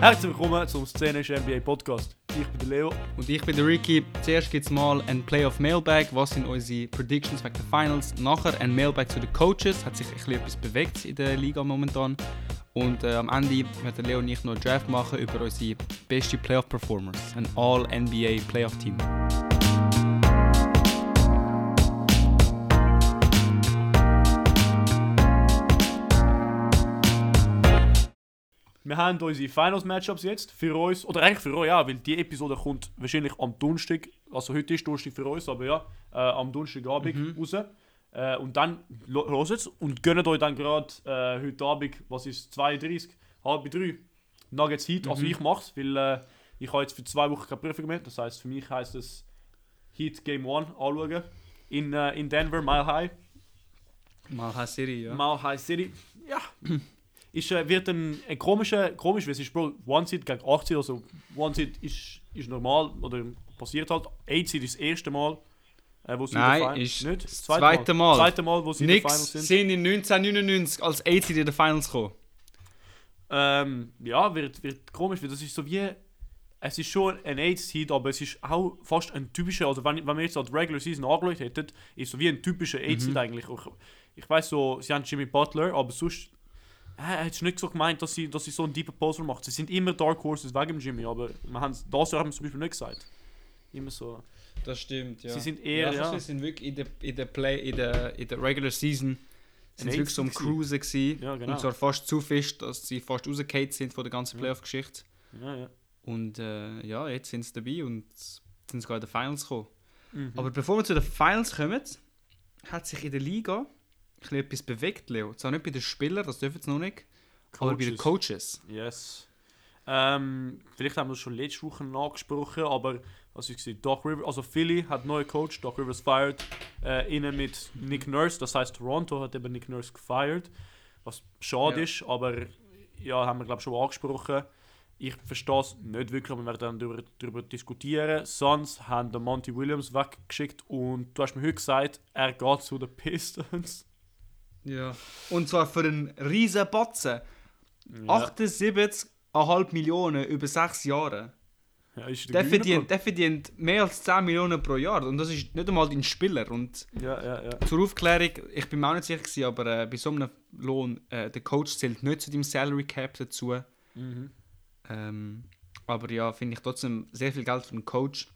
Herzlich willkommen zum Szenischen NBA Podcast. Ich bin der Leo. Und ich bin der Ricky. Zuerst gibt es mal ein Playoff Mailbag. Was sind unsere Predictions wegen der Finals? Nachher ein Mailbag zu den Coaches. Hat sich etwas bewegt in der Liga momentan. Und äh, am Ende wird der Leo und ich noch einen Draft machen über unsere beste Playoff Performers. Ein All-NBA Playoff Team. Wir haben unsere Finals-Matchups jetzt für uns, oder eigentlich für euch, ja, weil die Episode kommt wahrscheinlich am Donnerstag, also heute ist Donnerstag für uns, aber ja, äh, am Donnerstagabend Mhm. raus. Äh, und dann hört es und gönnt euch dann gerade äh, heute Abend, was ist 32, halb drei, Nuggets Heat. Also Mhm. ich mach's, weil äh, ich habe jetzt für zwei Wochen keine Prüfung mehr. Das heißt für mich heißt es Heat Game 1 anschauen. In, äh, in Denver, Mile High. Mal High City, ja. Mile High City. Ja. ist, äh, wird ein, ein komischer, komisch, weil es ist Bro, One Seed gegen 8 Seed, also One Seed ist, ist normal oder passiert halt. 8 Seed ist das erste Mal, äh, wo sie in der Nein, ist nicht? das zweite Mal. Das zweite Mal, wo sie in der Nix Finals sind. sind in 1999 als AC in den Finals gekommen. Ähm, ja, wird, wird komisch, weil das ist so wie. Es ist schon ein 8 Seed, aber es ist auch fast ein typischer, also wenn, wenn wir jetzt als Regular Season angeschaut hätten, ist so wie ein typischer 8 Seed eigentlich. Ich, ich weiß so, sie haben Jimmy Butler, aber sonst. Er hat nicht so gemeint, dass sie, dass sie so einen deepen Poster macht. Sie sind immer Dark Horses wegen Jimmy, aber wir haben das Jahr haben wir zum Beispiel nicht gesagt. Immer so. Das stimmt, ja. Sie sind eher, ja. Sie sind wirklich in der, in der Play, in der, in der Regular Season sind sie wirklich so am Cruisen gewesen. Ja, genau. Und zwar fast zu fest, dass sie fast rausgefallen sind von der ganzen Ja. Playoff-Geschichte. Ja, ja. Und äh, ja, jetzt sind sie dabei und sind sogar in den Finals gekommen. Mhm. Aber bevor wir zu den Finals kommen, hat sich in der Liga bisschen etwas bewegt, Leo. Zwar nicht bei den Spielern, das dürfen sie noch nicht, aber bei den Coaches. Yes. Ähm, vielleicht haben wir es schon letzte Woche angesprochen, aber was ich gesehen, Doc Rivers, also Philly hat einen neuen Coach, Doc Rivers fired, äh, innen mit Nick Nurse, das heißt Toronto hat eben Nick Nurse gefeiert, was schade Ja. ist, aber ja, haben wir glaube ich schon angesprochen. Ich verstehe es nicht wirklich, aber wir werden dann darüber, darüber diskutieren. Suns haben den Monty Williams weggeschickt und du hast mir heute gesagt, er geht zu den Pistons. Ja. Und zwar für einen riesen Batzen. Ja. 78,5 Millionen über 6 Jahre. Ja, ist Der verdient, der verdient mehr als 10 Millionen pro Jahr. Und das ist nicht einmal dein Spieler. Und. Ja, ja, ja. zur Aufklärung, ich bin mir auch nicht sicher, gewesen, aber äh, bei so einem Lohn, äh, der Coach zählt nicht zu deinem Salary Cap dazu. Mhm. Ähm, aber ja, finde ich trotzdem sehr viel Geld für einen Coach.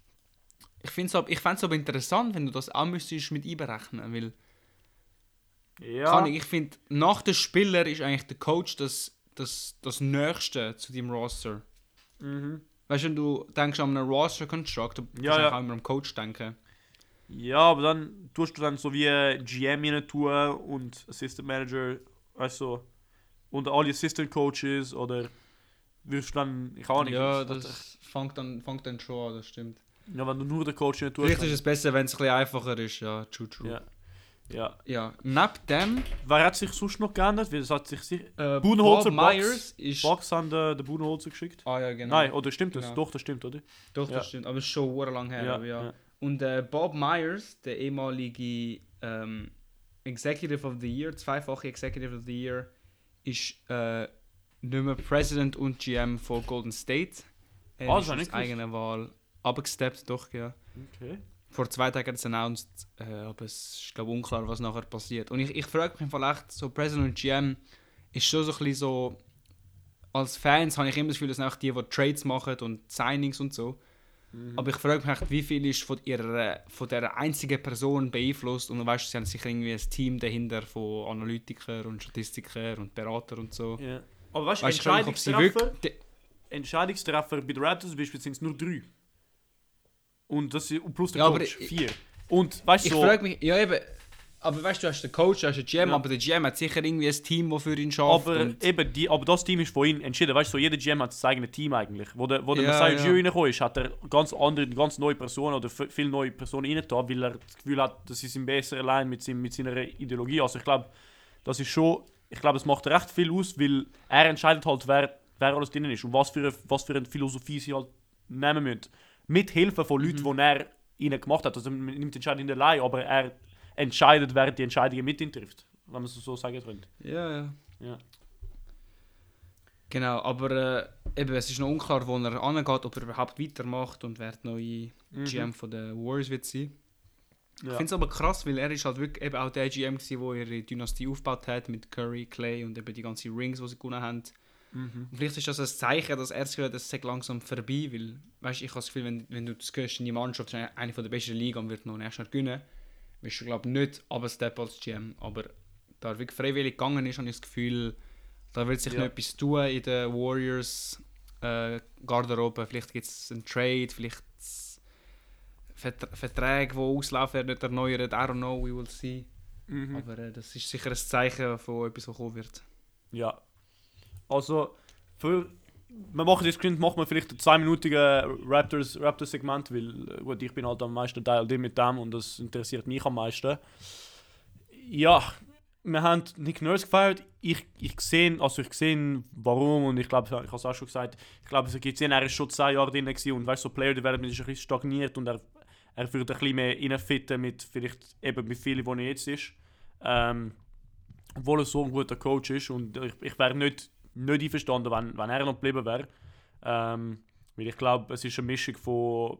Ich finde es aber, ich fänd's aber interessant, wenn du das auch müsstest mit einberechnen, weil Ja. kann ich, ich finde, nach dem Spieler ist eigentlich der Coach das, das, das Nächste zu deinem Roster. Mhm. Weißt du, wenn du denkst an einen Roster Construct, du Ja, ja. auch immer am Coach denken. Ja, aber dann tust du dann so wie GM rein tun und Assistant Manager, also und alle Assistant Coaches oder wirst du dann, ich auch nicht. Ja, das fängt dann, fängt dann schon an, das stimmt. ja, wenn du nur den Coach rein tust. Vielleicht ist es besser, wenn es ein bisschen einfacher ist, ja, true, true. ja. Ja. ja. Neben dem, Wer hat sich sonst noch geändert? Weil es hat sich sicher. äh, Bob. Myers ist... Box haben den, den Budenholzer geschickt. Ah ja, genau. Nein, oder stimmt das? Genau. Doch, das stimmt, oder? Doch, Ja. das stimmt. Aber schon lang her. Ja, aber ja. Und äh, Bob Myers, der ehemalige ähm, Executive of the Year, zweifache Executive of the Year, ist äh, nicht mehr President und GM von Golden State. Er das ist aus eigener Wahl abgesteppt, doch, ja. Okay. Vor zwei Tagen hat es announced, äh, aber es ist glaube unklar, was nachher passiert. Und ich, ich frage mich echt, so President und GM ist schon so ein bisschen so, als Fans habe ich immer das Gefühl, das sind auch die, die Trades machen und Signings und so. Mhm. Aber ich frage mich echt, wie viel ist von ihrer von der einzigen Person beeinflusst und du weißt, sie haben sicher irgendwie ein Team dahinter von Analytikern und Statistikern und Beratern und so. Ja. Aber weißt du, Entscheidungstreffer, wirklich. Entscheidungstreffer bei den Raptors zum Beispiel sind es nur drei. Und das ist, und plus der Ja, aber Coach, ich- vier. Und weißt du, Ich so, frage mich, ja eben, aber weißt du, du hast den Coach, du hast den GM, Ja. aber der GM hat sicher irgendwie ein Team, das für ihn schafft. aber, eben, die, aber das Team ist von ihm entschieden. Weißt du, so, jeder GM hat sein eigenes Team eigentlich. Wo der, wo der Ja, Messiah ja. Reingekommen ist, hat er ganz andere, ganz neue Personen oder viele neue Personen reingetan, weil er das Gefühl hat, das ist ihm besser allein mit, seinem, mit seiner Ideologie. Also ich glaube, das ist schon, ich glaube, es macht recht viel aus, weil er entscheidet halt, wer, wer alles drin ist und was für, eine, was für eine Philosophie sie halt nehmen müssen. Mit Hilfe von Leuten, die er ihnen gemacht hat. Also man nimmt die Entscheidung nicht allein, aber er, entscheidet, wer die Entscheidungen mit ihm trifft. Wenn man es so sagen könnte. Ja, ja. Ja. Genau, aber äh, eben, es ist noch unklar, wo er angeht, ob er überhaupt weitermacht und wer der neue Mhm. GM von den Warriors wird sein. Ich Ja. finde es aber krass, weil er ist halt wirklich eben auch der GM gewesen, der ihre Dynastie aufgebaut hat mit Curry, Clay und eben die ganzen Rings, die sie gewonnen haben. Mhm. Und vielleicht ist das ein Zeichen, dass er das Gefühl hat, es sei langsam vorbei, weil, weißt ich habe das Gefühl, wenn, wenn du das hörst, deine Mannschaft ist eine der besten Liga und wird noch nächstes Jahr gewinnen, wirst du, glaube ich, nicht aber Step als GM. Aber da er wirklich freiwillig gegangen ist, habe ich das Gefühl, da wird sich Ja. noch etwas tun in der Warriors äh, Garderobe. Vielleicht gibt es einen Trade, vielleicht Verträge, die auslaufen, werden nicht erneuert. I don't know, we will see. Mhm. Aber äh, das ist sicher ein Zeichen von etwas, was kommen wird. Ja. Also, für, wir machen das Screen, machen wir vielleicht ein zweiminütiges Raptors, Raptors Segment, weil äh, gut, ich bin halt am meisten Teil mit dem und das interessiert mich am meisten. Ja, wir haben Nick Nurse gefeiert. Ich, ich sehe, also ich sehe, warum und ich glaube, ich habe es auch schon gesagt, ich glaube, es gibt er ist schon zwei Jahre drin und weißt so Player Development ist ein bisschen stagniert und er, er würde ein bisschen mehr reinfitten mit vielleicht eben mit vielen, wo er jetzt ist. Ähm, obwohl er so ein guter Coach ist und ich, ich wäre nicht, nicht einverstanden, wenn, wenn er noch geblieben wäre. Ähm, weil ich glaube, es ist eine Mischung von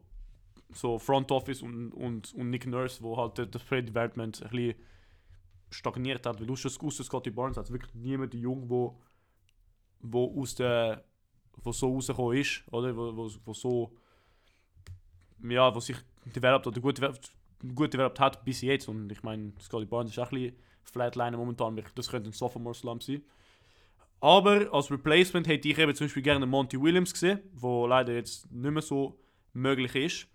so Front Office und, und, und Nick Nurse, wo halt das Play Development ein bisschen stagniert hat. Weil du schon aus Scotty Barnes hat wirklich niemand jung, wo, wo aus der wo so rausgekommen ist, oder? Wo, wo, wo so ja, wo sich developed oder gut, developed- gut developed hat bis jetzt. Und ich meine, Scotty Barnes ist auch ein bisschen Flatliner momentan. Das könnte ein Sophomore Slump sein. Aber als Replacement hätte ich eben zum Beispiel gerne Monty Williams gesehen, wo leider jetzt nicht mehr so möglich ist.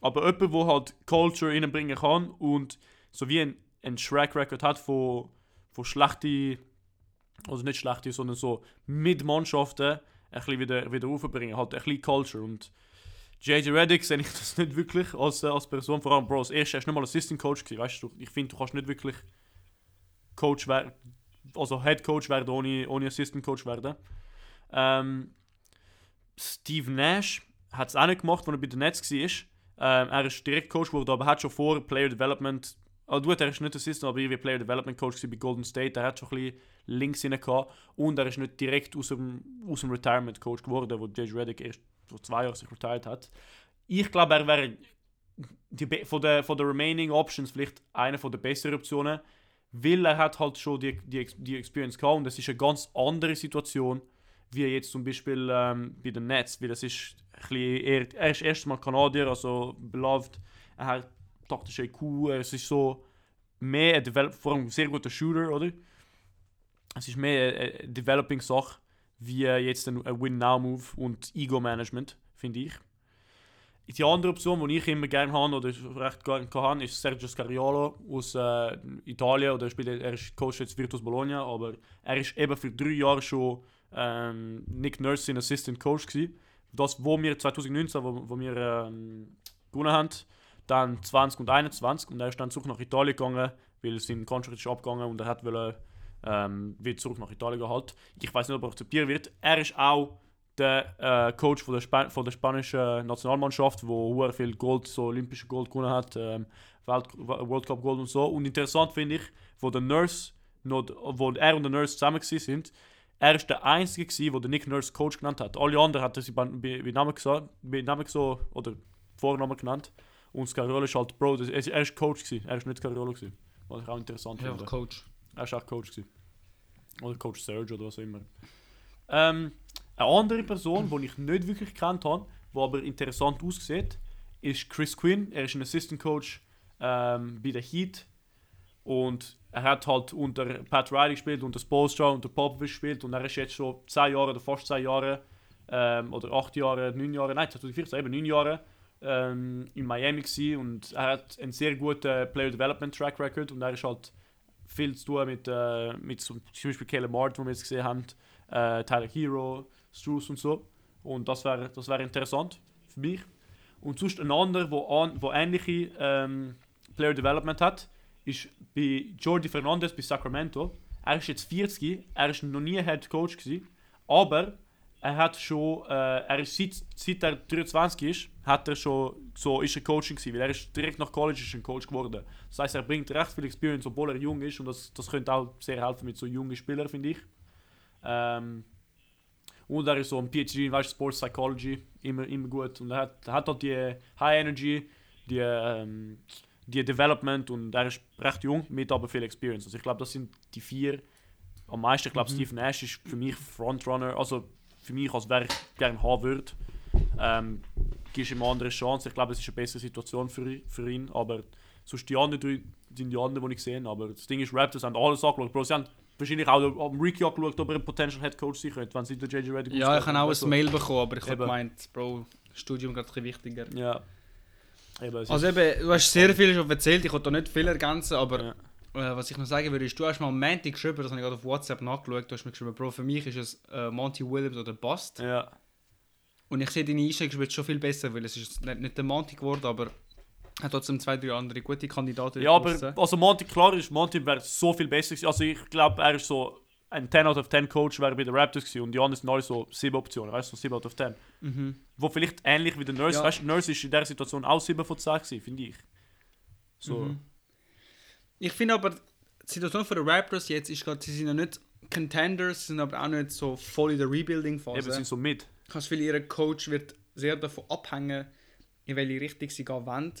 Aber jemand, der halt Culture reinbringen kann und so wie ein, ein Track Record hat von, von schlechten, also nicht schlechte, sondern so mit Mannschaften ein bisschen wieder, wieder raufbringen. Halt ein bisschen Culture. Und JJ Reddick sehe ich das nicht wirklich als, äh, als Person. Vor allem, Bro, als erstes hast du nicht mal Assistant Coach gewesen, weißt du? Ich finde, du kannst nicht wirklich Coach werden, also Head Coach werden, ohne, ohne Assistant Coach werden. Ähm, Steve Nash hat es auch nicht gemacht, als er bei den Nets war. Ähm, er ist direkt Coach geworden, aber hat schon vor Player Development. Also gut, er ist nicht Assistant, aber irgendwie Player Development Coach bei Golden State. Er hat schon ein bisschen links hinein gehabt. Und er ist nicht direkt aus dem, aus dem Retirement Coach geworden, wo J.J. Redick erst vor zwei Jahren sich retired hat. Ich glaube, er wäre von der remaining Options vielleicht eine der besseren Optionen, weil er hat halt schon die, die, die Experience gehabt und es ist eine ganz andere Situation, wie jetzt zum Beispiel ähm, bei den Nets, weil es ist ein eher, er ist erstmal Kanadier, also beloved, er hat taktische IQ, es ist so mehr ein vor allem sehr guter Shooter, oder? Es ist mehr eine, Developing-Sache, wie jetzt ein Win-Now-Move und Ego-Management, finde ich. Die andere Option, die ich immer gerne habe oder recht gerne habe, ist Sergio Scariolo aus äh, Italien. Oder er, spielt, er ist Coach jetzt Virtus Bologna, aber er ist eben für drei Jahre schon ähm, Nick Nurse sein Assistant Coach gewesen. Das, wo wir 2019, wo, wo wir ähm, gewonnen haben, dann 20 und 21 und er ist dann zurück nach Italien gegangen, weil sein Contract ist abgegangen und er hat wollte, ähm, wieder zurück nach Italien gehalten. Ich weiß nicht, ob er akzeptiert wird. Er ist auch der äh, Coach von der, Spa von der spanischen Nationalmannschaft, wo viel Gold, so olympische Gold gewonnen hat, ähm, Welt World Cup Gold und so. Und interessant finde ich, wo der Nurse, noch, wo er und der Nurse zusammen sind, er ist der Einzige gewesen, wo der Nick Nurse Coach genannt hat. Alle anderen hat er sie bei, bei, bei Namen gesagt, bei Namen so oder Vornamen genannt. Und Scariolo ist halt Bro, das, er ist Coach gewesen, er ist nicht Scariolo gewesen. Was ich auch interessant finde. Coach. Er ist auch Coach gewesen. Oder Coach Serge oder was auch immer. Ähm, eine andere Person, die ich nicht wirklich gekannt habe, die aber interessant aussieht, ist Chris Quinn. Er ist ein Assistant Coach ähm, bei der Heat. Und er hat halt unter Pat Riley gespielt, unter Spolstra, unter Popovich gespielt. Und er ist jetzt schon 10 Jahre oder fast 10 Jahre, ähm, oder 8 Jahre, 9 Jahre, nein, 2014, eben 9 Jahre ähm, in Miami gewesen. Und er hat einen sehr guten Player Development Track Record. Und er ist halt viel zu tun mit, äh, mit zum Beispiel Caleb Martin, wo wir jetzt gesehen haben, äh, Tyler Hero, Struce und so. Und das wäre das wär interessant für mich. Und sonst ein anderer, wo, an, wo ähnliche ähm, Player Development hat, ist bei Jordi Fernandez bei Sacramento. Er ist jetzt 40, er ist noch nie Head Coach gewesen, aber er hat schon, äh, er ist seit, seit er 23 ist, hat er schon so ist er Coaching gewesen, weil er ist direkt nach College ist ein Coach geworden. Das heißt, er bringt recht viel Experience, obwohl er jung ist und das, das könnte auch sehr helfen mit so jungen Spielern, finde ich. Ähm, und er ist so ein PhD in weißt, Sports Psychology, immer, immer gut. Und er hat, hat auch die High Energy, die, ähm, die Development und er ist recht jung, mit aber viel Experience. Also ich glaube, das sind die vier am meisten. Ich glaube, Mhm. Steve Nash ist für mich Frontrunner, also für mich, als wer ich gerne haben würde. Ähm, gibst ihm eine andere Chance. Ich glaube, es ist eine bessere Situation für, für ihn. Aber sonst die anderen drei sind die anderen, die ich gesehen habe. Aber das Ding ist, Raptors haben alles angeschaut. Bro, sie haben wahrscheinlich auch am Ricky angeschaut, ob er ein Potential Head Coach sein könnte, wenn sie den JJ Redick Ja, ich habe auch Also, ein Mail bekommen, aber ich habe gemeint, Bro, Studium gerade ein wichtiger. Ja. Eben, Also eben, du hast sehr viel schon erzählt, ich wollte da nicht viel ergänzen, aber Ja. äh, was ich noch sagen würde, ist, du hast mal am Montag geschrieben, das habe ich gerade auf WhatsApp nachgeschaut, du hast mir geschrieben, Bro, für mich ist es äh, Monty Williams oder Bust. ja. Und ich sehe deine Einstellung schon viel besser, weil es ist nicht, nicht der Monty geworden, aber hat trotzdem zwei, drei andere gute Kandidaten. Ja, aber draussen. also Monty, klar ist, Monty wäre so viel besser gewesen. Also ich glaube, er ist so ein 10 out of 10 Coach wäre bei den Raptors gewesen und sind alle so 7 Optionen, weißt du, so 7 out of 10. Mhm. Wo vielleicht ähnlich wie der Nurse, Ja. weißt du, Nurse ist in der Situation auch 7 von 10 gewesen, finde ich. So. Mhm. Ich finde aber, die Situation für die Raptors jetzt ist gerade, sie sind noch nicht Contenders, sie sind aber auch nicht so voll in der Eben, Rebuilding-Phase. sind so mit. Das Gefühl, ihr Coach wird sehr davon abhängen, in welche Richtung sie gehen wollen.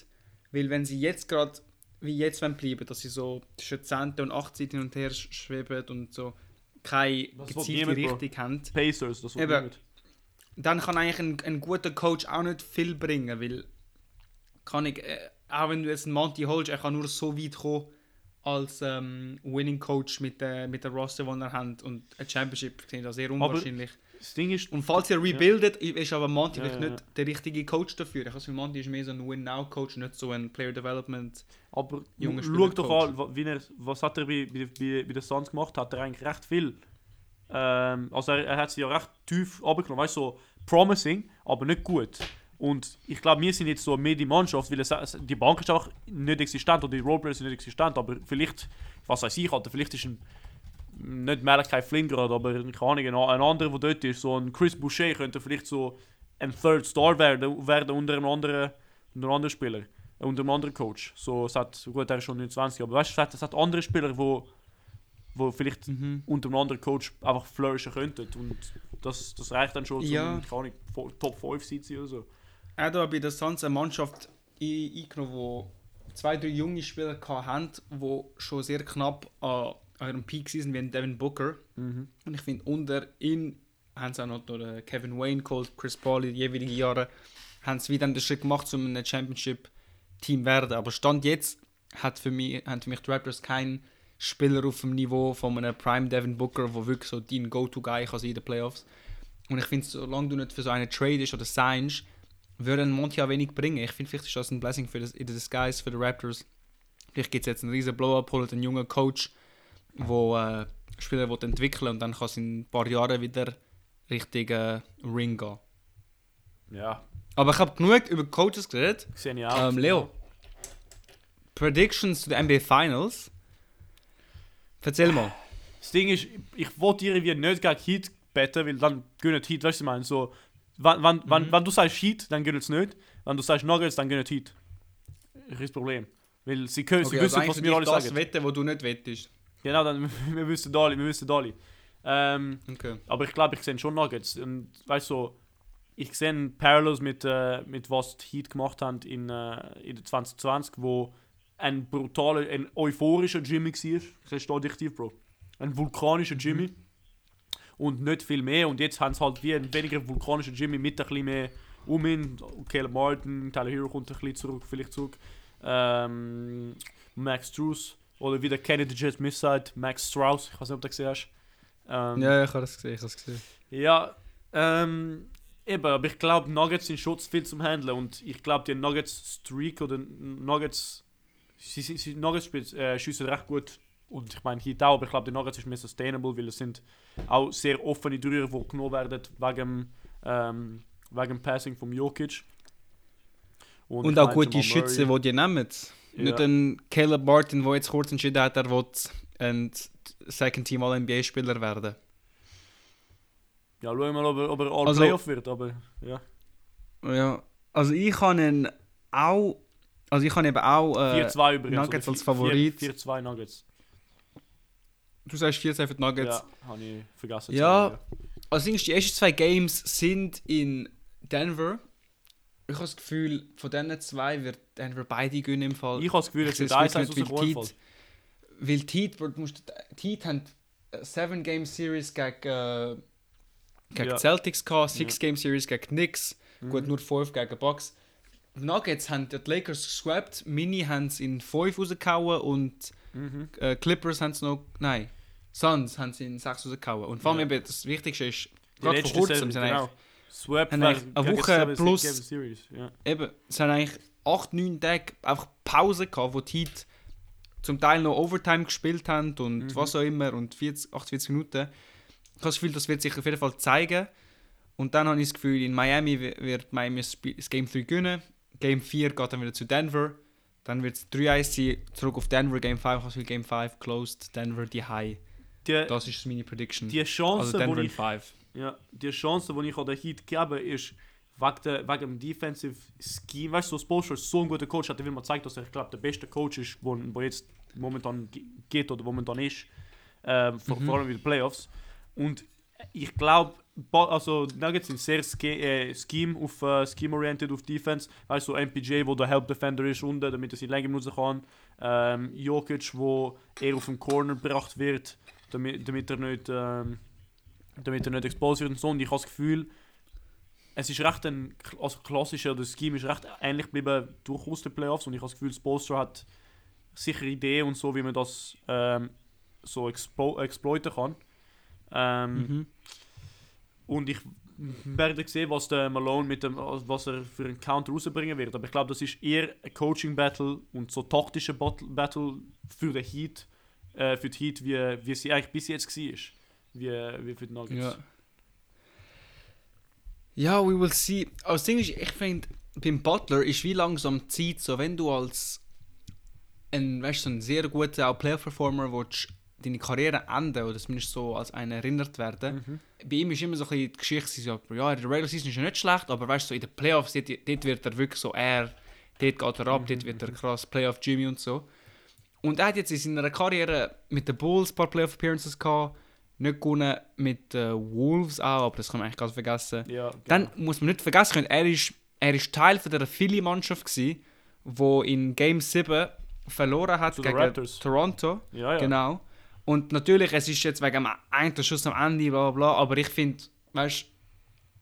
Weil wenn sie jetzt gerade, wie jetzt wollen bleiben, dass sie so zwischen 10. und 18. hin und her sch- schweben und so keine Das gezielte niemand, Bro. Richtung haben, Pacers, das Eben. dann kann eigentlich ein, ein guter Coach auch nicht viel bringen, weil kann ich, äh, auch wenn du jetzt einen Monty holst, er kann nur so weit kommen als ähm, Winning Coach mit, der mit der Roster, die er hat und ein Championship finde ich da sehr unwahrscheinlich. Das Ding ist, Und falls ihr rebuildet, ist aber Monty Ja, ja, nicht der richtige Coach dafür. Ich habe Monty ist mehr so ein Win-Now-Coach, nicht so ein Player Development. aber Junge schau doch an, wie er, was hat er bei, bei, bei, bei den Suns gemacht, hat er eigentlich recht viel. Ähm, also er, er hat sie ja recht tief abgenommen, weißt du, so promising, aber nicht gut. Und ich glaube, wir sind jetzt so mehr die Mannschaft, weil es- die Bank ist auch nicht existent oder die Roleplayers sind nicht existent, aber vielleicht, was weiß ich, Alter, vielleicht ist ein nicht Malachi Flynn gerade, aber keine Ahnung, ein, anderer, der dort ist, so ein Chris Boucher könnte vielleicht so ein Third Star werden, werden unter einem anderen, unter einem anderen Spieler, äh, unter einem anderen Coach. So, es hat, gut, er ist schon 29, aber weißt du, es hat, es hat andere Spieler, wo, wo vielleicht Mhm. unter einem anderen Coach einfach flourishen könnten und das, das reicht dann schon Ja. zum, keine Ahnung, Top 5 Seeds oder so. Hat aber bei der Suns eine Mannschaft ein- eingenommen, wo zwei, drei junge Spieler hatten, die schon sehr knapp an, ihrem Peak sind, wie ein Devin Booker. Und ich finde, unter ihn haben sie auch noch den Kevin Wayne geholt, Chris Paul in den jeweiligen Jahren, haben sie wieder den Schritt gemacht, um ein Championship-Team werden. Aber Stand jetzt hat für mich, haben für mich die Raptors keinen Spieler auf dem Niveau von einem Prime Devin Booker, der wirklich so dein Go-To-Guy kann sein in den Playoffs. Und ich finde, solange du nicht für so einen tradest oder signst, würde ein Monty auch wenig bringen. Ich finde, vielleicht ist das ein Blessing für das, in the disguise für die Raptors. Vielleicht gibt es jetzt einen riesen Blow-Up, holt einen jungen Coach, der äh, Spieler will entwickeln und dann kann es in ein paar Jahren wieder Richtung äh, Ring gehen. Ja, Aber ich habe genug über Coaches geredet. sehe ich auch. Ähm, Leo, Predictions zu den NBA Finals. Erzähl mal. Das Ding ist, ich wollte irgendwie nicht gegen Heat betten, weil dann gönnen Heat, weißt du, ich meine? So, wenn, wenn, wenn, wenn du sagst Heat, dann gönnen es nicht. Wenn du sagst Nuggets, dann gönnen Heat. Das ist das Problem. Weil sie, können, sie Okay, also wissen, eigentlich was wir dich alle das sagen. wetten, wo du nicht wettest. Genau, dann, wir wissen alle, wir wissen alle. Ähm, Okay. aber ich glaube, ich sehe schon Nuggets. Und weißt du, so, ich sehe Parallels mit, äh, mit was die Heat gemacht haben in, äh, in der 2020, wo ein brutaler, ein euphorischer Jimmy war. Das steht dich tief, Bro. Ein vulkanischer Jimmy. Und nicht viel mehr. Und jetzt haben sie halt wie ein weniger vulkanischer Jimmy mit ein bisschen mehr um ihn. Caleb Martin, Tyler Hero kommt ein bisschen zurück, vielleicht zurück. Ähm, Max Struess. Oder wie der Kennedy Jet Miss sagt, Max Strauss. Ich weiß nicht, ob du das gesehen hast. Ähm, Ja, ich habe es gesehen, ich habe es gesehen. ja, ähm, eben, aber ich glaube, Nuggets sind schon zu viel zum Handeln und ich glaube, die Nuggets Streak oder Nuggets, sie, sie, sie Nuggets äh, schiessen recht gut und ich meine hier auch, aber ich glaube, die Nuggets ist mehr sustainable, weil es sind auch sehr offene Dreier, die genommen werden wegen, ähm, wegen Passing vom Jokic. Und, ich auch meine, gute Schützen, die die nehmen. Nicht Ja. ein Caleb Martin, der jetzt kurz entschieden hat, er will ein Second Team All-NBA-Spieler werden. Ja, schauen wir mal, ob er, ob er All Also- Playoff wird, aber ja. Ja, also ich kann ihn auch, also ich kann eben auch, äh, 4-2 übrigens. Nuggets als Favorit. 4-2 Nuggets. du sagst 4 für die Nuggets. Ja, habe ich vergessen. Ja. Also die ersten zwei Games sind in Denver. Ich habe das Gefühl, von diesen zwei wird Denver beide gewinnen im Fall. Ich habe das Gefühl, es wird es 1 wirklich 1 nicht, aus dem die Weil die Heat, die Heat haben eine 7-Game-Series gegen, äh, gegen Ja. Celtics gehabt, 6-Game-Series gegen Knicks, Mhm. gut, nur 5 gegen die Bucks. Nuggets haben die Lakers geswappt, Mini haben es in 5 rausgehauen und Mhm. äh, Clippers haben es noch, nein, Suns haben es in 6 rausgehauen. Und vor allem Ja. eben, das Wichtigste ist, Die gerade vor kurzem, sind genau. Swap haben eigentlich eine Woche plus-. Ja. eben, es haben eigentlich 8, 9 Tage einfach Pause gehabt, wo die Heat zum Teil noch Overtime gespielt haben und Mhm. was auch immer und 40, 48 Minuten. Ich habe das Gefühl, das wird sich auf jeden Fall zeigen. Und dann habe ich das Gefühl, in Miami wi- wird Miami das Game 3 gewinnen. Game 4 geht dann wieder zu Denver. Dann wird es 3-1 sein, zurück auf Denver. Game 5, ich habe das Gefühl, Game 5 closed, Denver die High. Die, Das ist meine Prediction. die Chance, also Denver ich 5. Ja, die Chance, die ich an den Heat gebe, ist wegen, der, wegen dem Defensive Scheme. Weißt du, so ist so ein guter Coach, hat er will mal zeigt, dass er, ich glaube, der beste Coach ist, wo, wo jetzt momentan ge- geht oder momentan ist. Ähm, vor, Mhm. vor allem in den Playoffs. Und ich glaube, also Nuggets sind sehr ske äh, Scheme auf äh, Scheme-oriented auf Defense. Weißt du, so MPJ, wo der Help Defender ist unten, damit er sie länger nutzen kann. Ähm, Jokic, wo er auf dem Corner gebracht wird, damit, damit er nicht ähm, damit er nicht exposed wird und so. Und ich habe das Gefühl, es ist recht ein also klassischer, das Scheme ist recht ähnlich geblieben durchaus den Playoffs und ich habe das Gefühl, Spolstra hat sicher Ideen und so, wie man das ähm, so expo exploiten kann. Ähm, Mhm. Und ich werde sehen, was der Malone mit dem, was er für einen Counter rausbringen wird. Aber ich glaube, das ist eher ein Coaching-Battle und so taktische Battle, Battle für den Heat, äh, für die Heat, wie, wie sie eigentlich bis jetzt war. Wie, wie für die Nuggets. Ja. Ja, we will see. Aber das Ding ist, ich finde, beim Butler ist wie langsam die Zeit, so wenn du als ein, weißt, so ein sehr guter Player-Performer willst, deine Karriere enden oder zumindest so als einer erinnert werden. Mhm. Bei ihm ist immer so ein bisschen die Geschichte, so, ja, in der Regular Season ist er nicht schlecht, aber weißt du, so in den Playoffs, dort, dort wird er wirklich so, er, dort geht er ab, dort wird er krass Playoff Jimmy und so. Und er hat jetzt in seiner Karriere mit den Bulls ein paar Playoff-Appearances gehabt, nicht gewonnen mit den Wolves auch, aber das kann man eigentlich ganz vergessen. Ja, Dann muss man nicht vergessen können, er ist, er ist Teil von der Philly-Mannschaft gsi, wo in Game 7 verloren hat Zu gegen. Toronto. ja, ja. Genau. Und natürlich, es ist jetzt wegen dem einen Schuss am Ende, bla bla, bla aber ich finde, weißt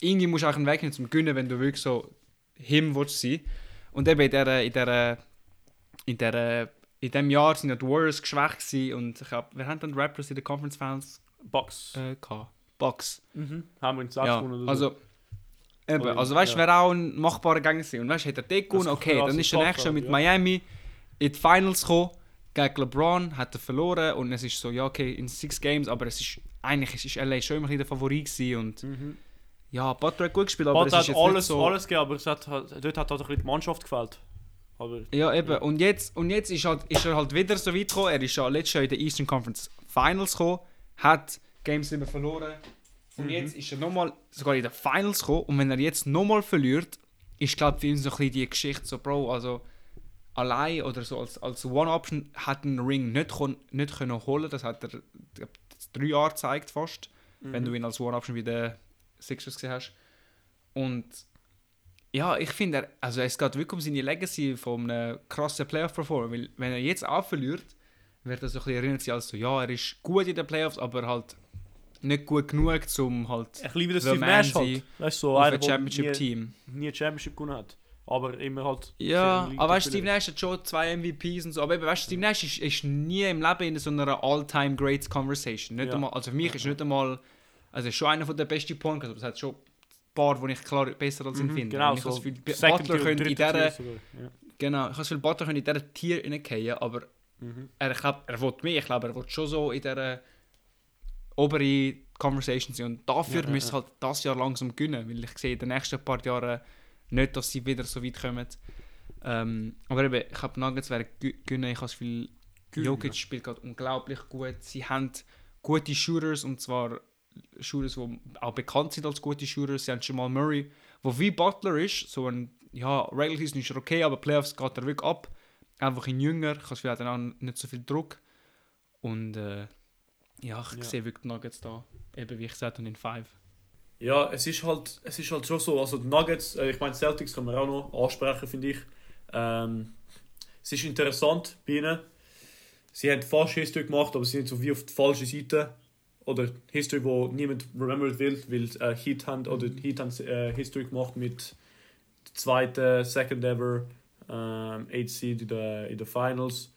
irgendwie musst du auch einen Weg nehmen zum Gewinnen, wenn du wirklich so him willst sein. Und eben in der, in der, in der, in dem Jahr sind ja die Warriors geschwächt gewesen und ich glaube, wir haben dann die Raptors in den Conference Finals Bucks. äh, gehabt. Bucks. Mhm. Haben wir in 6 Ja, gewonnen oder so. also, eben, also weißt du, ja. wäre auch ein machbarer Gegner gewesen. Und weißt du, hätte er den gewonnen, okay, dann ist der tough nächste werden, mit ja. Miami in die Finals gekommen, gegen LeBron, hat er verloren und es ist so, ja okay, in six Games, aber es ist, eigentlich es ist LA schon immer ein bisschen der Favorit gewesen und Mhm. ja, Butler hat gut gespielt, aber Butler es hat ist jetzt alles, nicht so... alles gegeben, aber es hat, halt- dort hat halt ein bisschen die Mannschaft gefällt. Aber Ja, eben. Und jetzt, und jetzt ist, halt, ist er halt wieder so weit gekommen. Er ist ja letztes Jahr in der Eastern Conference Finals gekommen, hat Game 7 verloren. Und Mhm. jetzt ist er nochmal sogar in den Finals gekommen. Und wenn er jetzt nochmal verliert, ist, glaube ich, für ihn so ein bisschen die Geschichte so, Bro, also allein oder so als, als One-Option hat einen Ring nicht, kon, nicht können holen. Das hat er glaub, drei Jahre gezeigt fast, wenn Mhm. du ihn als One-Option wie der Sixers gesehen hast. Und ja, ich finde, also es geht wirklich um seine Legacy von einem krassen Playoff-Performer. Weil wenn er jetzt auch verliert, wird er so ein bisschen erinnert sein als so, ja, er ist gut in den Playoffs, aber halt nicht gut genug, um halt ich liebe das The Steve Man Nash halt. Weißt du, so einer, ein der nie, Championship-Team. nie ein Championship gewonnen hat. Aber immer halt. Ja, aber weißt du, Steve. Nash hat schon zwei MVPs und so. Aber eben, weißt du, Steve Nash ist, ist nie im Leben in so einer All-Time Greats Conversation. Nicht Ja. einmal, also für mich ist nicht einmal, also ist schon einer der besten Guards, aber es hat schon ein paar, die ich klar besser als ihn Mhm, finde. Genau, Und ich so. das Second Butler könnte in dieser, ja. genau, ich habe das Gefühl, Butler könnte in dieser Tier reingehen, aber Mhm. er, ich glaub, er will mehr, ich glaube, er will schon so in dieser obere Conversation sein. Und dafür Ja, ja, müsste ja. halt das Jahr langsam gewinnen, weil ich sehe in den nächsten paar Jahren nicht, dass sie wieder so weit kommen. Ähm, aber eben, ich habe Nuggets werden gewinnen, ich habe das Gefühl. Jokic spielt gerade unglaublich gut. Sie haben gute Shooters und zwar Shooters, die auch bekannt sind als gute Shooters. Sie haben Jamal Murray, wo wie Butler ist, so ein, ja, Regular Season ist er okay, aber Playoffs geht er wirklich ab. Einfach in jünger, kann vielleicht dann auch nicht so viel Druck. Und äh, ja, ich Ja. sehe wirklich die Nuggets da, eben wie ich gesagt habe, in 5. Ja, es ist halt, es ist halt schon so, also die Nuggets, äh, ich meine Celtics kann man auch noch ansprechen, finde ich. Ähm, es ist interessant bei ihnen. Sie haben fast History gemacht, aber sie sind so wie auf die falsche Seite. Oder History, wo niemand remembert will, weil äh, Heat haben, oder Heat haben äh, History gemacht mit zweiten, second ever ähm, 8 Seed in den in der Finals.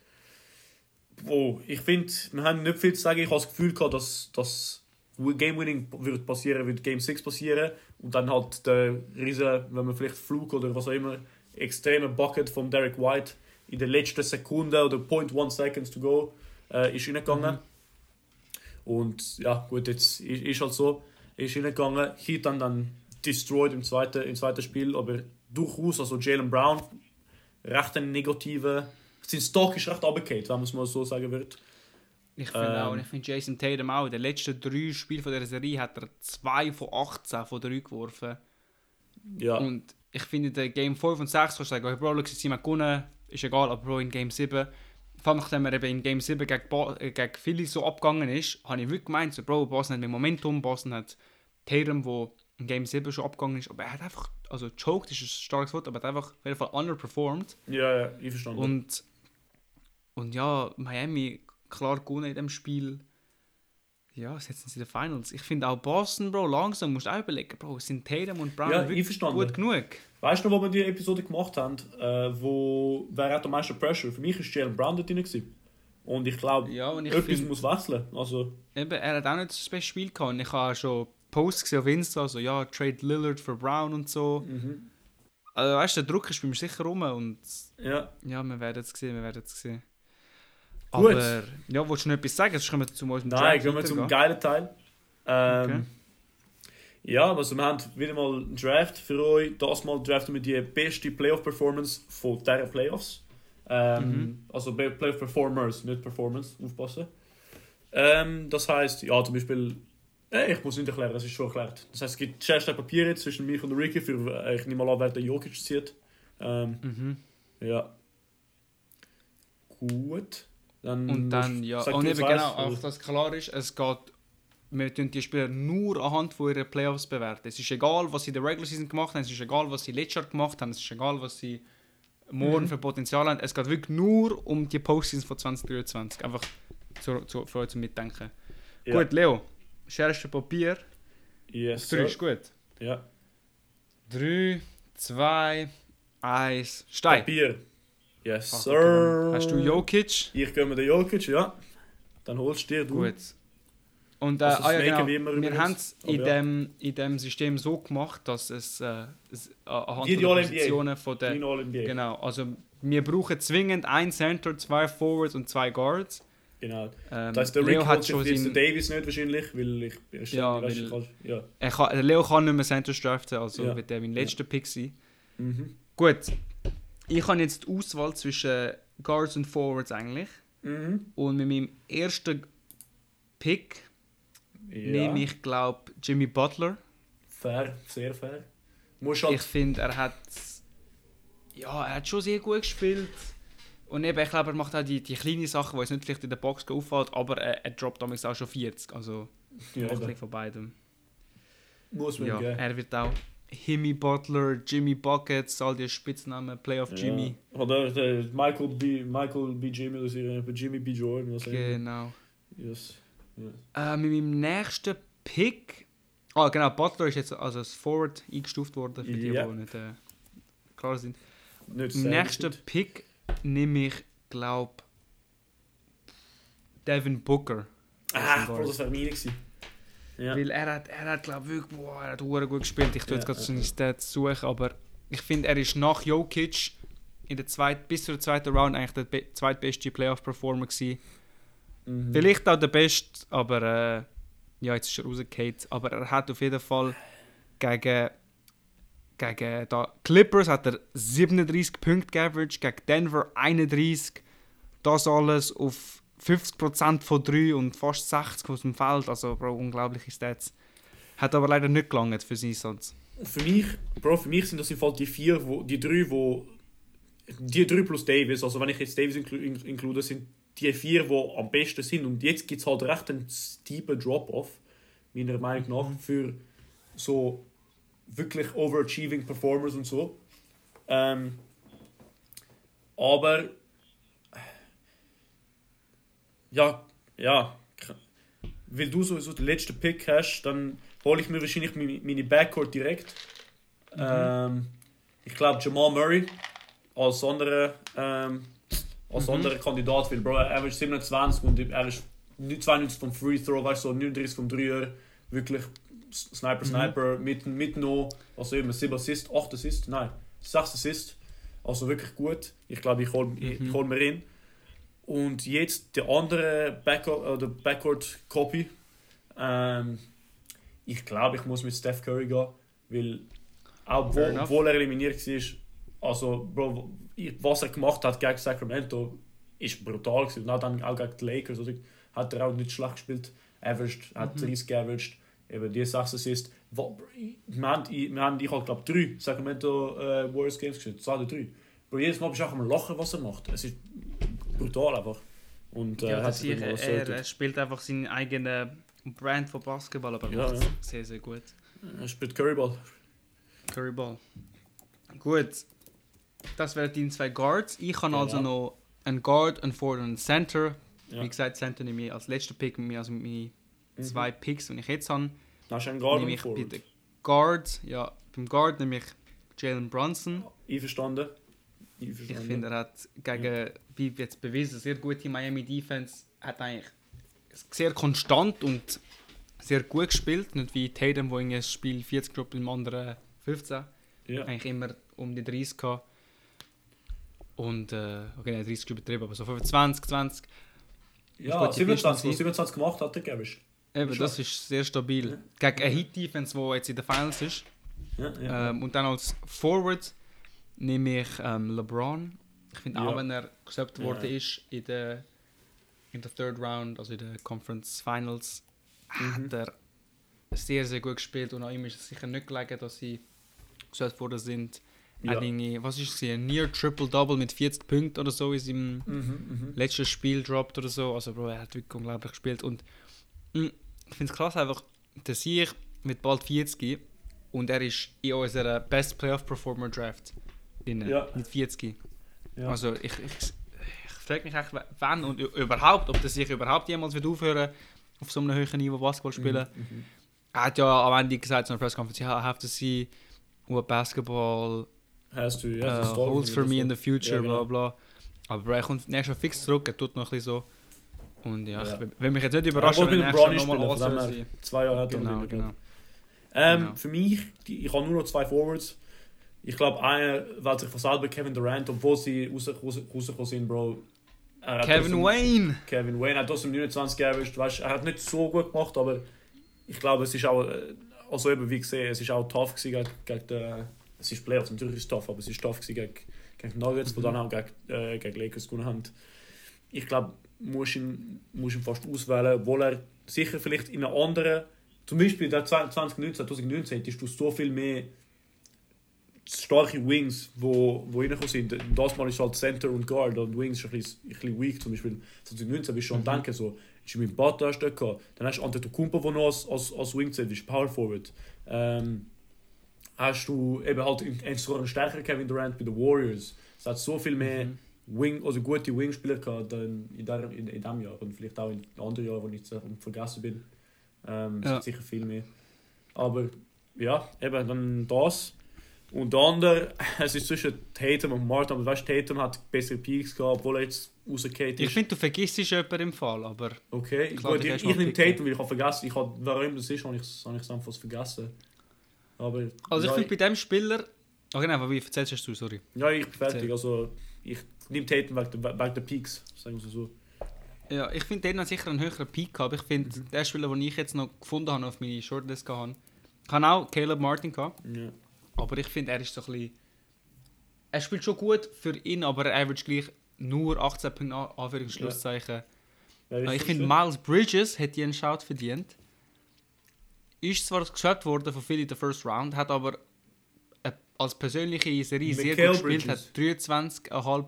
Wo ich finde, wir haben nicht viel zu sagen. Ich habe das Gefühl gehabt, dass, dass Game Winning wird passieren, wird Game 6 passieren. Und dann halt der riesen, wenn man vielleicht Flug oder was auch immer, extreme Bucket von Derek White in der letzten Sekunde oder 0.1 seconds to go äh, ist reingegangen. Und ja, gut, jetzt ist, ist halt so, ist reingegangen. Heat dann dann destroyed im zweiten, im zweiten Spiel, aber durchaus, also Jalen Brown, recht ein negativer, sein Stock ist recht runtergefallen, wenn man es mal so sagen wird. Ich finde Ähm. auch, und ich finde Jason Tatum auch, in den letzten drei Spielen von dieser Serie hat er 2 von 18 von 3 geworfen. Ja, Und ich finde, in Game 5 und 6 kannst du sagen, hey, Bro, sie haben gewonnen, ist egal, aber Bro, in Game 7, vor allem nachdem er eben in Game 7 gegen, Bo äh, gegen Philly so abgegangen ist, habe ich wirklich gemeint, so, Bro, Boston hat mit Momentum, Boston hat Tatum, wo in Game 7 schon abgegangen ist, aber er hat einfach, also choked ist ein starkes Wort, aber er hat einfach auf jeden Fall underperformed. ja, ja, ich verstanden. Und, und ja, Miami klar gewonnen in dem Spiel. Ja, sind sie in den Finals. Ich finde auch Boston, Bro, langsam musst du auch überlegen, Bro, sind Tatum und Brown Ja, wirklich gut genug? Weißt du noch, wo wir die Episode gemacht haben, äh, wo wer hat am meisten Pressure? Für mich ist Jalen Brown dort drin. gewesen. Und ich glaube, Ja, und ich etwas finde, muss wechseln. Also, eben, er hat auch nicht das beste Spiel gehabt. Ich habe schon Posts gesehen auf Insta, so, ja, Trade Lillard für Brown und so. mhm. Also, weißt du, der Druck ist bei mir sicher rum und ja. ja, wir werden es sehen, wir werden es sehen. Gut. Aber, ja, willst du noch etwas sagen? Sonst kommen wir zu unserem Nein, gehen wir zum geilen Teil. Ähm, Okay. Ja, also wir haben wieder mal einen Draft für euch. Das Mal draften wir die beste Playoff-Performance von dieser Playoffs. Ähm, Mhm. Also Playoff-Performers, nicht Performance, aufpassen. Ähm, das heisst, ja, zum Beispiel, ich muss nicht erklären, das ist schon erklärt. Das heisst, es gibt ein Papier jetzt zwischen mir und Ricky, für, äh, ich nehme mal an, wer der Jokic zieht. Ähm, Mhm. ja. Gut. Dann Und dann, ja, und eben was genau, weißt, auch dass klar ist, es geht, wir tun die Spieler nur anhand von ihren Playoffs bewerten. Es ist egal, was sie in der Regular Season gemacht haben, es ist egal, was sie letztes Jahr gemacht haben, es ist egal, was sie morgen Mhm. für Potenzial haben. Es geht wirklich nur um die Postseasons von 2023. Einfach zu, zu, für euch zum Mitdenken. Ja. Gut, Leo, scherste Papier. Yes, Auf drei ist sir. gut. Ja. 3, 2, 1, Stein. Papier. Yes, Ach, sir. Hast du Jokic? Ich gehe mit der Jokic, ja. Dann holst du dir du. Gut. Und äh, Also ah, ja, genau. wir haben es in, ja. dem, in dem System so gemacht, dass es, äh, äh, anhand die der. Positionen von der... NBA. Genau, also wir brauchen zwingend ein Center, zwei Forwards und zwei Guards. Genau. Ähm, Das heißt, der Leo Rick hat schon Davis nicht wahrscheinlich, weil ich bin Ja, weil- ja. er kann, der Leo kann nicht mehr Center draften, also Ja. wird er mein letzter Pick sein. Mhm. Gut, ich habe jetzt die Auswahl zwischen Guards und Forwards eigentlich. Mhm. Und mit meinem ersten Pick Ja. nehme ich, glaube Jimmy Butler. Fair, sehr fair. Halt. Ich finde, er hat. Ja, er hat schon sehr gut gespielt. Und eben, ich glaube, er macht auch die, die kleinen Sachen, die jetzt nicht vielleicht in der Box auffällt, aber er, er droppt damals auch schon 40. Also, ja, macht ein von beidem. muss man Ja, geben. er wird auch Himmy Butler, Jimmy Buckets, all die Spitznamen, Playoff Jimmy. Ja. Oder der Michael B. Michael B. Jimmy oder so, Jimmy B. Jordan, was. Genau. Yes. Ja. Äh, mit meinem nächsten Pick. Ah, genau, Butler ist jetzt also als Forward eingestuft worden, für die, Ja. die nicht äh, klar sind. Nicht gut. Pick nehme ich, glaube Devin Booker. Ah. Bro, das wäre meine gewesen. Ja. Weil er hat, er hat glaube wirklich, boah, er hat gut gespielt. Ich tue jetzt Ja, gerade ja, seine. Stats suchen, aber ich finde, er ist nach Jokic in der zweit, bis zur zweiten Round eigentlich der be zweitbeste Playoff-Performer gewesen. Mhm. Vielleicht auch der beste, aber äh, ja, jetzt ist er rausgefallen. Aber er hat auf jeden Fall gegen, gegen da Clippers hat er 37 Punkte geaveraged, gegen Denver 31. Das alles auf 50% von 3 und fast 60 aus dem Feld. Also, Bro, unglaubliche Stats. Hat aber leider nicht gelangt für sie sonst. Für mich, Bro, für mich sind das im Fall die vier, wo, die drei, wo die drei plus Davis, also wenn ich jetzt Davis inklu inklude, sind die vier, die am besten sind. Und jetzt gibt es halt recht einen steepen Drop-off, meiner Meinung nach, für so wirklich overachieving Performers und so. Ähm, aber ja, ja, weil du sowieso den letzten Pick hast, dann hole ich mir wahrscheinlich meine, Backcourt direkt. Mhm. Ähm, ich glaube Jamal Murray als anderer ähm, als mhm. anderer Kandidat, weil Bro, er ist 27 und er ist 92 vom Free Throw, weißt du, so 39 vom Dreier, wirklich Sniper, mhm. Sniper, mit, mit noch, also eben 7 Assist, 8 Assist, nein, 6 Assist, also wirklich gut. Ich glaube, ich hole mhm. hol mir ihn. Und jetzt der andere äh, Backcourt Copy, ähm, ich glaube, ich muss mit Steph Curry gehen, weil obwohl, obwohl er eliminiert war, also Bro, was er gemacht hat gegen Sacramento, ist brutal gewesen. Und dann auch gegen die Lakers, oder, hat er auch nicht schlecht gespielt. Averaged, hat mhm. 30 geaveraged. Eben die 6 Assists. Wir haben, wir haben ich glaube drei Sacramento äh, Warriors Games gespielt. Zwei oder drei. Aber jedes Mal bist du auch am Lachen, was er macht. Es ist brutal einfach. Und, äh, ja, hat er, er, er, spielt einfach seinen eigenen Brand von Basketball, aber ja, ja. sehr, sehr gut. Er spielt Curryball. Curryball. Gut. Das wären die zwei Guards. Ich habe ja, also noch einen Guard, einen Forward und einen Center. Wie gesagt, Center nehme ich als letzter Pick, also meine. Zwei Picks, die ich jetzt habe. Das ist ein Guard nehme ich bei den Guard, ja, beim Guard nehme ich Jalen Brunson. Einverstanden. Ich finde, er hat gegen, wie jetzt bewiesen, sehr gute Miami Defense. Hat eigentlich sehr konstant und sehr gut gespielt. Nicht wie Tatum, wo ein Spiel 40 Gruppen im anderen 15. Ja. Eigentlich immer um die 30 gehabt. Und, äh, okay, nicht 30 übertrieben, aber so 25, 20. Ja, 27, 27 gemacht hat der Gavish. Eben, das ist sehr stabil. Ja. Gegen eine Hit-Defense, die jetzt in den Finals ist. Ja, ja. Ähm, und dann als Forward nehme ich ähm, LeBron. Ich finde auch, wenn er gesetzt worden ist in der, in der Third Round, also in der Conference Finals, mhm. hat er sehr, sehr gut gespielt. Und auch ihm ist es sicher nicht gelegen, dass sie gesetzt worden sind. Ja. Eine, was ist? Ein Near Triple Double mit 40 Punkten oder so in seinem mhm, mhm, letzten Spiel droppt oder so. Also, Bro, er hat wirklich unglaublich gespielt. Und ich finde es krass einfach, dass ich mit bald 40 und er ist in unserer Best Playoff Performer Draft drin, ja. mit 40. Ja. Also, ich, ich, ich frage mich echt, wann und überhaupt, ob er sich überhaupt jemals wird aufhören auf so einem höheren Niveau Basketball spielen. Mhm, mhm. Er hat ja am Ende gesagt, so einer Presskonferenz, I have to see what basketball Hast du, ja. Uh, holds for me in the future, ja, genau. bla bla. Aber er kommt nächstes Jahr fix zurück, er tut noch ein bisschen so. Und ja, ja. Wenn mich jetzt nicht überrascht, wenn er nochmal alles Zwei Jahre hat genau, genau. Ähm, genau. Für mich, die, ich habe nur noch zwei Forwards. Ich glaube, einer wählt sich von selber Kevin Durant, obwohl sie rausgekommen sind, Bro. Kevin Wayne! Kevin Wayne hat trotzdem 29 erwischt. Weißt, er hat nicht so gut gemacht, aber ich glaube, es ist auch, äh, also eben wie gesehen, es ist auch tough gegen, gegen den es ist Playoffs, natürlich ist es tough, aber es ist tough gegen, gegen die Nuggets, die mhm. dann auch gegen, äh, gegen Lakers gewonnen haben. Ich glaube, muss ihn, muss ihn fast auswählen, obwohl er sicher vielleicht in einer anderen, zum Beispiel der 2019, 2019 hättest du so viel mehr starke Wings, wo, wo reingekommen sind. Das Mal ist halt Center und Guard und Wings ist ein bisschen, ein bisschen weak. Zum Beispiel 2019 bist du schon mhm. denken, so, mit Bata hast du gehabt. Dann hast du Antetokounmpo, der noch als, als, als Wing zählt, ist Power Forward. Ähm, hast du eben halt einen stärker Kevin Durant bei den Warriors. Es hat so viel mehr mhm. Wing, also gute Wing-Spieler gehabt in, in, in, in diesem Jahr und vielleicht auch in anderen Jahren, wo ich vergessen bin. Ähm, ja. sicher viel mehr. Aber ja, eben dann das. Und der andere, es ist zwischen Tatum und Martin, aber weißt du, Tatum hat bessere Peaks gehabt, obwohl er jetzt rausgeht ist. Ich finde, du vergisst jemanden im Fall, aber... Okay, klar, ich, ich, ich nehme Tatum, weil ich habe vergessen, ich habe, warum das ist, habe ich es einfach vergessen. Aber, also ich ja, finde bei dem Spieler... Ach genau, wie erzählst du, sorry. Ja, ich bin fertig. Also ich nehme Tatum wegen der, wegen der Peaks, sagen wir so. Ja, ich finde, der hat sicher einen höheren Peak gehabt. Ich finde, mhm. der Spieler, den ich jetzt noch gefunden habe auf meine Shortlist habe, kann auch Caleb Martin gehabt. Ja. Aber ich finde, er ist so ein bisschen... Er spielt schon gut für ihn, aber er average gleich nur 18 Punkte, Anführungszeichen. Ja. Ist Ich finde? Miles Bridges hätte einen Shout verdient. Ist zwar gesagt worden von Philly in der First Round, hat aber als persönliche Serie sehr Michael gut gespielt, Bridges. hat 23,5.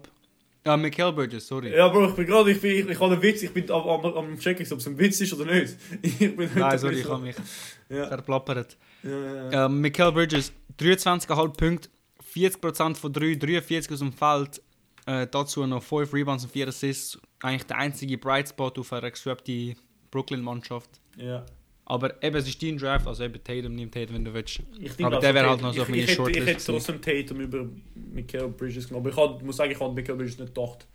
Ah, Michael Bridges, sorry. Ja, Bro, ich bin gerade, ich, bin, ich, ich habe einen Witz, ich bin am, am, am checken, ob es ein Witz ist oder nicht. Ich bin Nein, sorry, ich habe mich Ja, verplappert. ja, ja, ja. Ähm, Michael Bridges, 23,5 Punkte, 40% von 3, 43 aus dem Feld. Äh, dazu noch 5 Rebounds und 4 Assists. Eigentlich der einzige Bright Spot auf einer geswapten Brooklyn-Mannschaft. ja. Aber eben, es ist dein Draft, also eben Tatum, nimm Tatum, wenn du willst. Denke Aber auch der wäre halt noch so auf meine ich, hätte, ich Shortlist hätte trotzdem Tatum über Michael Bridges genommen. Aber ich hab, muss sagen, ich habe Michael Bridges nicht gedacht.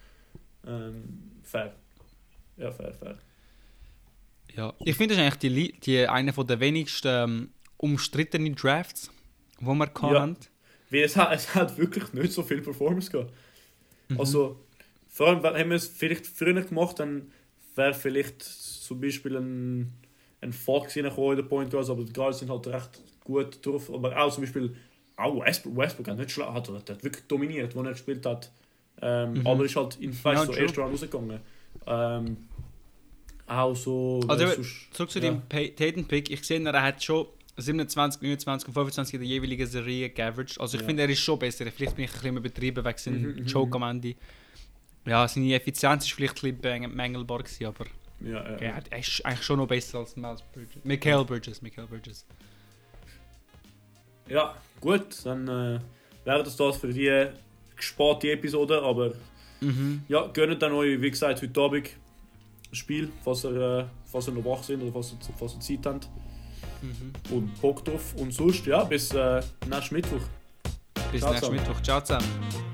Ähm, fair. Ja, fair, fair. Ja. Ich finde, das ist eigentlich die, die eine von der wenigsten ähm, umstrittenen Drafts, die wir Ja. Weil es hat, es hat wirklich nicht so viel Performance gehabt. Mhm. Also, vor allem, wenn- wir es vielleicht früher gemacht, dann wäre vielleicht zum Beispiel ein, ein Fox reingekommen in der Point Guards, aber die Guards sind halt recht gut drauf. Aber auch zum Beispiel, auch Westbrook, Westbrook hat nicht schlecht, hat, hat, wirklich dominiert, als er gespielt hat. Ähm, Mhm. Aber ist halt in Ja, weißt, so true. erste Round rausgegangen. Ähm, auch so. Also, sonst- Zurück zu ja. dem Tatum-Pick. Ich sehe, er hat schon 27, 29 und 25 in der jeweiligen Serie geaveraged. Also ich Ja. finde, er ist schon besser. Vielleicht bin ich ein bisschen übertrieben wegen seinem Mhm, Joke am Ende. Ja, seine Effizienz ist vielleicht ein bisschen mängelbar gewesen, aber Ja, ja. er ist eigentlich schon noch besser als Miles Bridges. Michael Bridges, Michael Bridges. Ja, gut, dann äh, wäre das das für die gesparte Episode, aber Mhm. ja, gönnt dann euch, wie gesagt, heute Abend ein Spiel, falls ihr, äh, falls ihr noch wach sind oder falls ihr, falls ihr Zeit habt Mhm. und Bock drauf. Und sonst, ja, bis äh, nächsten Mittwoch. Bis nächsten. Mittwoch. Ciao zusammen.